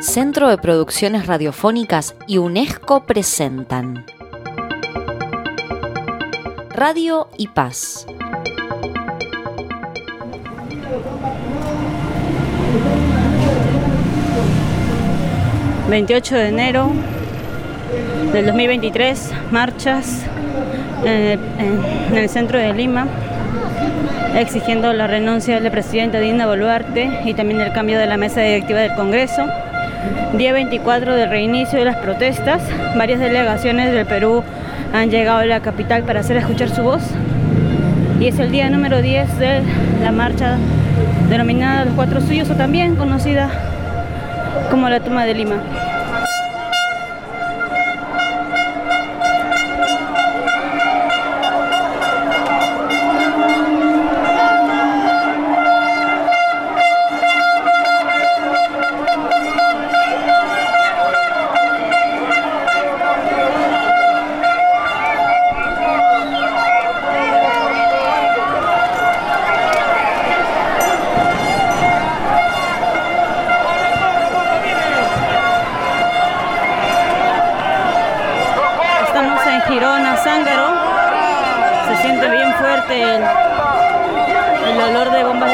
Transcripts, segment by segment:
Centro de Producciones Radiofónicas y UNESCO presentan Radio y Paz. ...28 de enero del 2023... ...marchas en el, centro de Lima... ...exigiendo la renuncia del presidente Dina Boluarte... ...y también el cambio de la mesa directiva del Congreso día 24 del reinicio de las protestas. Varias delegaciones del Perú han llegado a la capital para hacer escuchar su voz. Y es el día número 10 de la marcha denominada Los Cuatro Suyos o también conocida como la Toma de Lima. El, el olor de bombas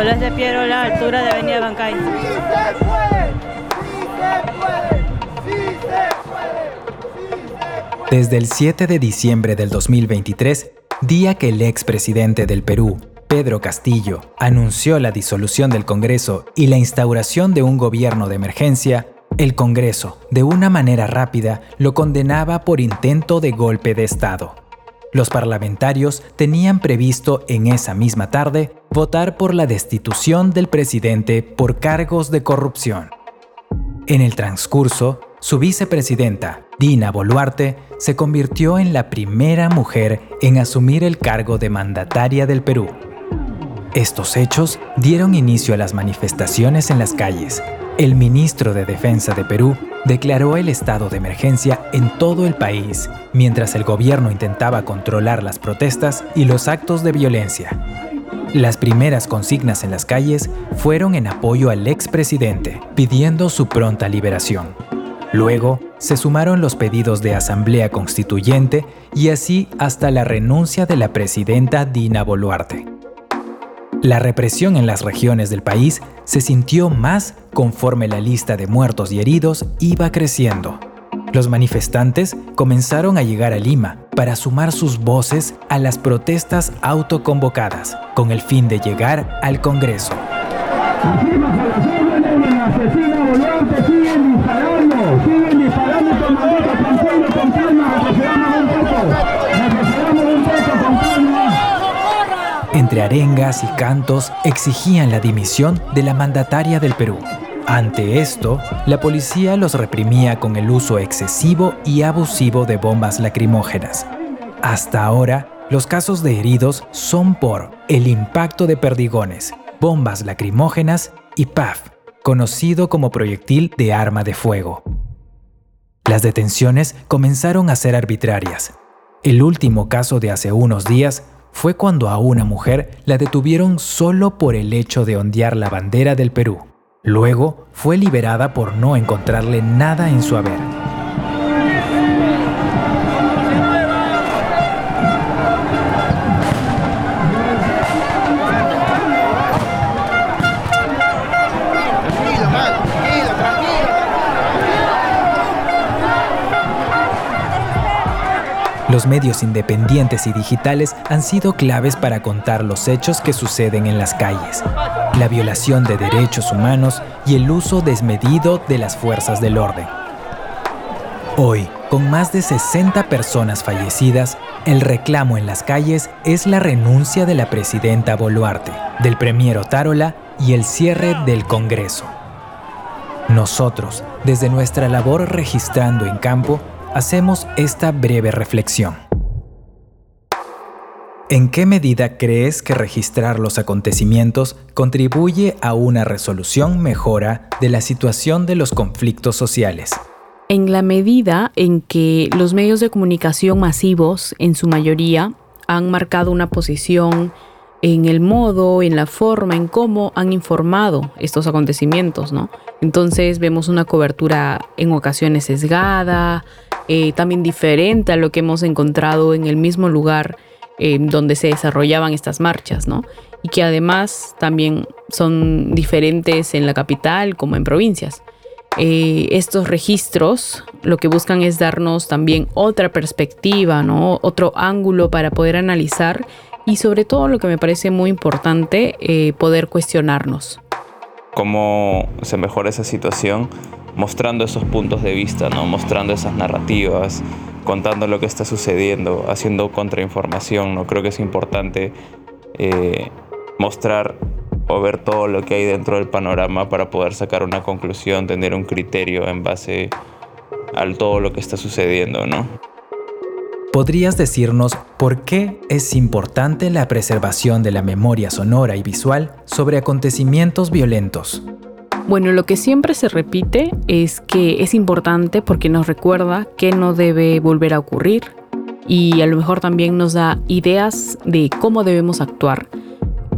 Nicolás de Piero, la altura de Avenida Bancay. ¡Sí se puede! ¡Sí se puede! ¡Sí se. Desde el 7 de diciembre del 2023, día que el expresidente del Perú, Pedro Castillo, anunció la disolución del Congreso y la instauración de un gobierno de emergencia, el Congreso, de una manera rápida, lo condenaba por intento de golpe de Estado. Los parlamentarios tenían previsto en esa misma tarde votar por la destitución del presidente por cargos de corrupción. En el transcurso, su vicepresidenta, Dina Boluarte, se convirtió en la primera mujer en asumir el cargo de mandataria del Perú. Estos hechos dieron inicio a las manifestaciones en las calles. El ministro de Defensa de Perú declaró el estado de emergencia en todo el país, mientras el gobierno intentaba controlar las protestas y los actos de violencia. Las primeras consignas en las calles fueron en apoyo al expresidente, pidiendo su pronta liberación. Luego, se sumaron los pedidos de asamblea constituyente y así hasta la renuncia de la presidenta Dina Boluarte. La represión en las regiones del país se sintió más conforme la lista de muertos y heridos iba creciendo. Los manifestantes comenzaron a llegar a Lima para sumar sus voces a las protestas autoconvocadas, con el fin de llegar al Congreso. Entre arengas y cantos exigían la dimisión de la mandataria del Perú. Ante esto, la policía los reprimía con el uso excesivo y abusivo de bombas lacrimógenas. Hasta ahora, los casos de heridos son por el impacto de perdigones, bombas lacrimógenas y PAF, conocido como proyectil de arma de fuego. Las detenciones comenzaron a ser arbitrarias. El último caso de hace unos días fue cuando a una mujer la detuvieron solo por el hecho de ondear la bandera del Perú. Luego fue liberada por no encontrarle nada en su haber. Los medios independientes y digitales han sido claves para contar los hechos que suceden en las calles, la violación de derechos humanos y el uso desmedido de las fuerzas del orden. Hoy, con más de 60 personas fallecidas, el reclamo en las calles es la renuncia de la presidenta Boluarte, del premier Otárola y el cierre del Congreso. Nosotros, desde nuestra labor registrando en campo, hacemos esta breve reflexión. ¿En qué medida crees que registrar los acontecimientos contribuye a una resolución mejora de la situación de los conflictos sociales? En la medida en que los medios de comunicación masivos, en su mayoría, han marcado una posición en el modo, en la forma, en cómo han informado estos acontecimientos, ¿no? Entonces vemos una cobertura en ocasiones sesgada, eh, también diferente a lo que hemos encontrado en el mismo lugar eh, donde se desarrollaban estas marchas, ¿no? Y que además también son diferentes en la capital como en provincias. Eh, estos registros lo que buscan es darnos también otra perspectiva, ¿no? Otro ángulo para poder analizar y sobre todo lo que me parece muy importante, poder cuestionarnos. ¿Cómo se mejora esa situación? Mostrando esos puntos de vista, ¿no? mostrando esas narrativas, contando lo que está sucediendo, haciendo contrainformación. ¿no? Creo que es importante eh, mostrar o ver todo lo que hay dentro del panorama para poder sacar una conclusión, tener un criterio en base a todo lo que está sucediendo, ¿no? ¿Podrías decirnos por qué es importante la preservación de la memoria sonora y visual sobre acontecimientos violentos? Bueno, lo que siempre se repite es que es importante porque nos recuerda que no debe volver a ocurrir y a lo mejor también nos da ideas de cómo debemos actuar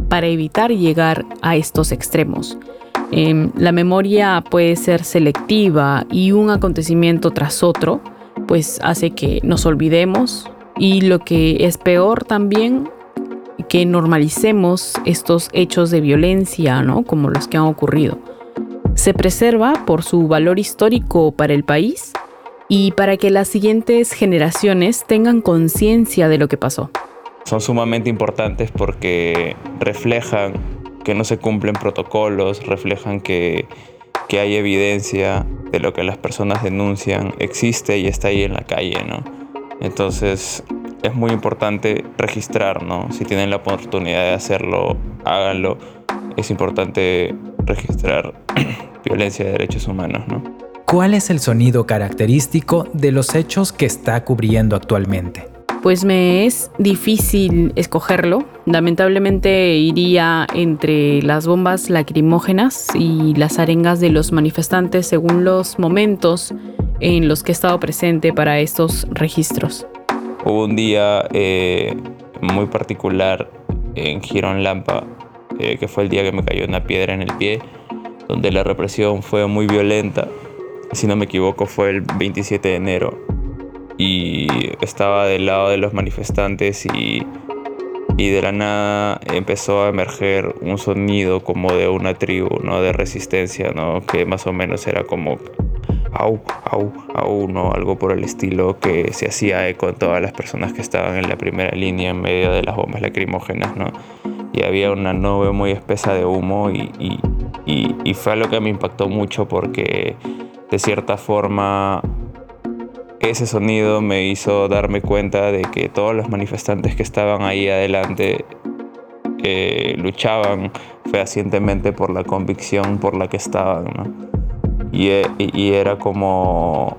para evitar llegar a estos extremos. Em, la memoria puede ser selectiva y un acontecimiento tras otro pues hace que nos olvidemos y lo que es peor también que normalicemos estos hechos de violencia, ¿no? Como los que han ocurrido se preserva por su valor histórico para el país y para que las siguientes generaciones tengan conciencia de lo que pasó. Son sumamente importantes porque reflejan que no se cumplen protocolos, reflejan que, que hay evidencia de lo que las personas denuncian, existe y está ahí en la calle, ¿no? Entonces es muy importante registrar, ¿no? Si tienen la oportunidad de hacerlo, háganlo. Es importante registrar violencia de derechos humanos. ¿no? ¿Cuál es el sonido característico de los hechos que está cubriendo actualmente? Pues me es difícil escogerlo. Lamentablemente iría entre las bombas lacrimógenas y las arengas de los manifestantes según los momentos en los que he estado presente para estos registros. Hubo un día eh, muy particular en Girón Lampa, eh, que fue el día que me cayó una piedra en el pie donde la represión fue muy violenta. Si no me equivoco, fue el 27 de enero. Y estaba del lado de los manifestantes y, y de la nada empezó a emerger un sonido como de una tribu, ¿no? De resistencia, ¿no? Que más o menos era como au, au, au, ¿no? Algo por el estilo que se hacía eco todas las personas que estaban en la primera línea en medio de las bombas lacrimógenas, ¿no? Y había una nube muy espesa de humo y, y, fue algo que me impactó mucho porque de cierta forma ese sonido me hizo darme cuenta de que todos los manifestantes que estaban ahí adelante eh, luchaban fehacientemente por la convicción por la que estaban. Y, y, era como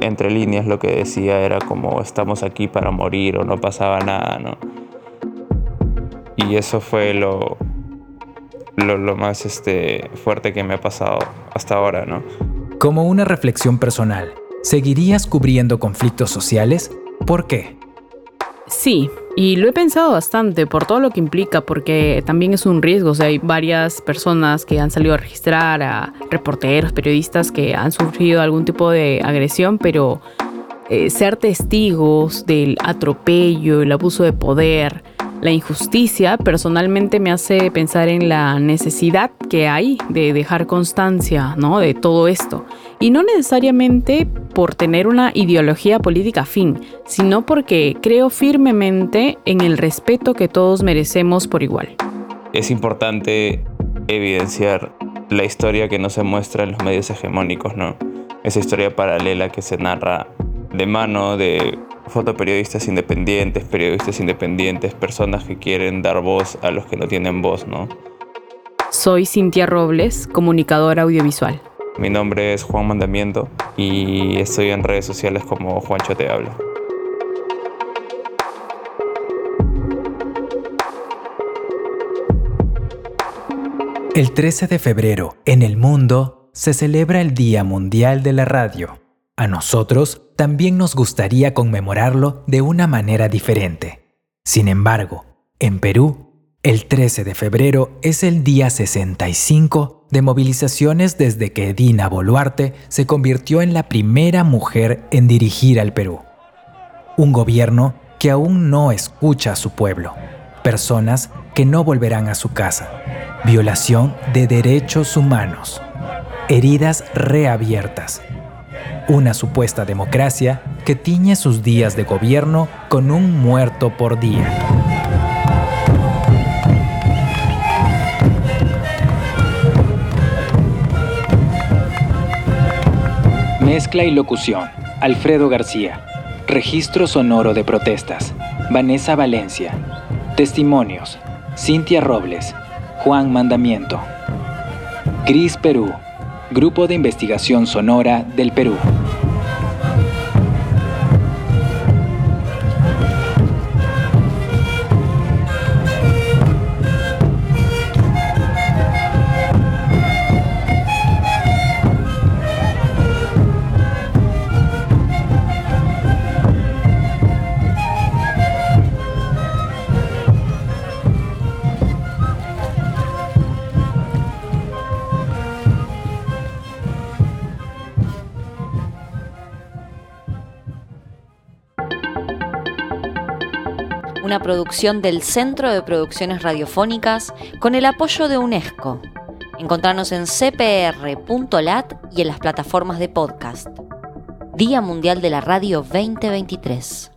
entre líneas lo que decía era como estamos aquí para morir o no pasaba nada, ¿no? Y eso fue lo, lo, lo más este, fuerte que me ha pasado hasta ahora, ¿no? Como una reflexión personal, ¿seguirías cubriendo conflictos sociales? ¿Por qué? Sí, y lo he pensado bastante por todo lo que implica, porque también es un riesgo. O sea, hay varias personas que han salido a registrar, a reporteros, periodistas que han sufrido algún tipo de agresión, pero eh, ser testigos del atropello, el abuso de poder, la injusticia personalmente me hace pensar en la necesidad que hay de dejar constancia ¿no? de todo esto. Y no necesariamente por tener una ideología política fin, sino porque creo firmemente en el respeto que todos merecemos por igual. Es importante evidenciar la historia que no se muestra en los medios hegemónicos, ¿no? Esa historia paralela que se narra de mano de fotoperiodistas independientes, periodistas independientes, personas que quieren dar voz a los que no tienen voz, ¿no? Soy Cintia Robles, comunicadora audiovisual. Mi nombre es Juan Mandamiento y estoy en redes sociales como Juancho Te Habla. El 13 de febrero, en el mundo, se celebra el Día Mundial de la Radio. A nosotros también nos gustaría conmemorarlo de una manera diferente. Sin embargo, en Perú, el 13 de febrero es el día 65 de movilizaciones desde que Dina Boluarte se convirtió en la primera mujer en dirigir al Perú. Un gobierno que aún no escucha a su pueblo, personas que no volverán a su casa, violación de derechos humanos, heridas reabiertas una supuesta democracia que tiñe sus días de gobierno con un muerto por día. Mezcla y locución. Alfredo García. Registro sonoro de protestas. Vanessa Valencia. Testimonios. Cintia Robles. Juan Mandamiento. Gris Perú. Grupo de Investigación Sonora del Perú. Una producción del Centro de Producciones Radiofónicas con el apoyo de UNESCO. Encontrarnos en cpr.lat y en las plataformas de podcast. Día Mundial de la Radio 2023.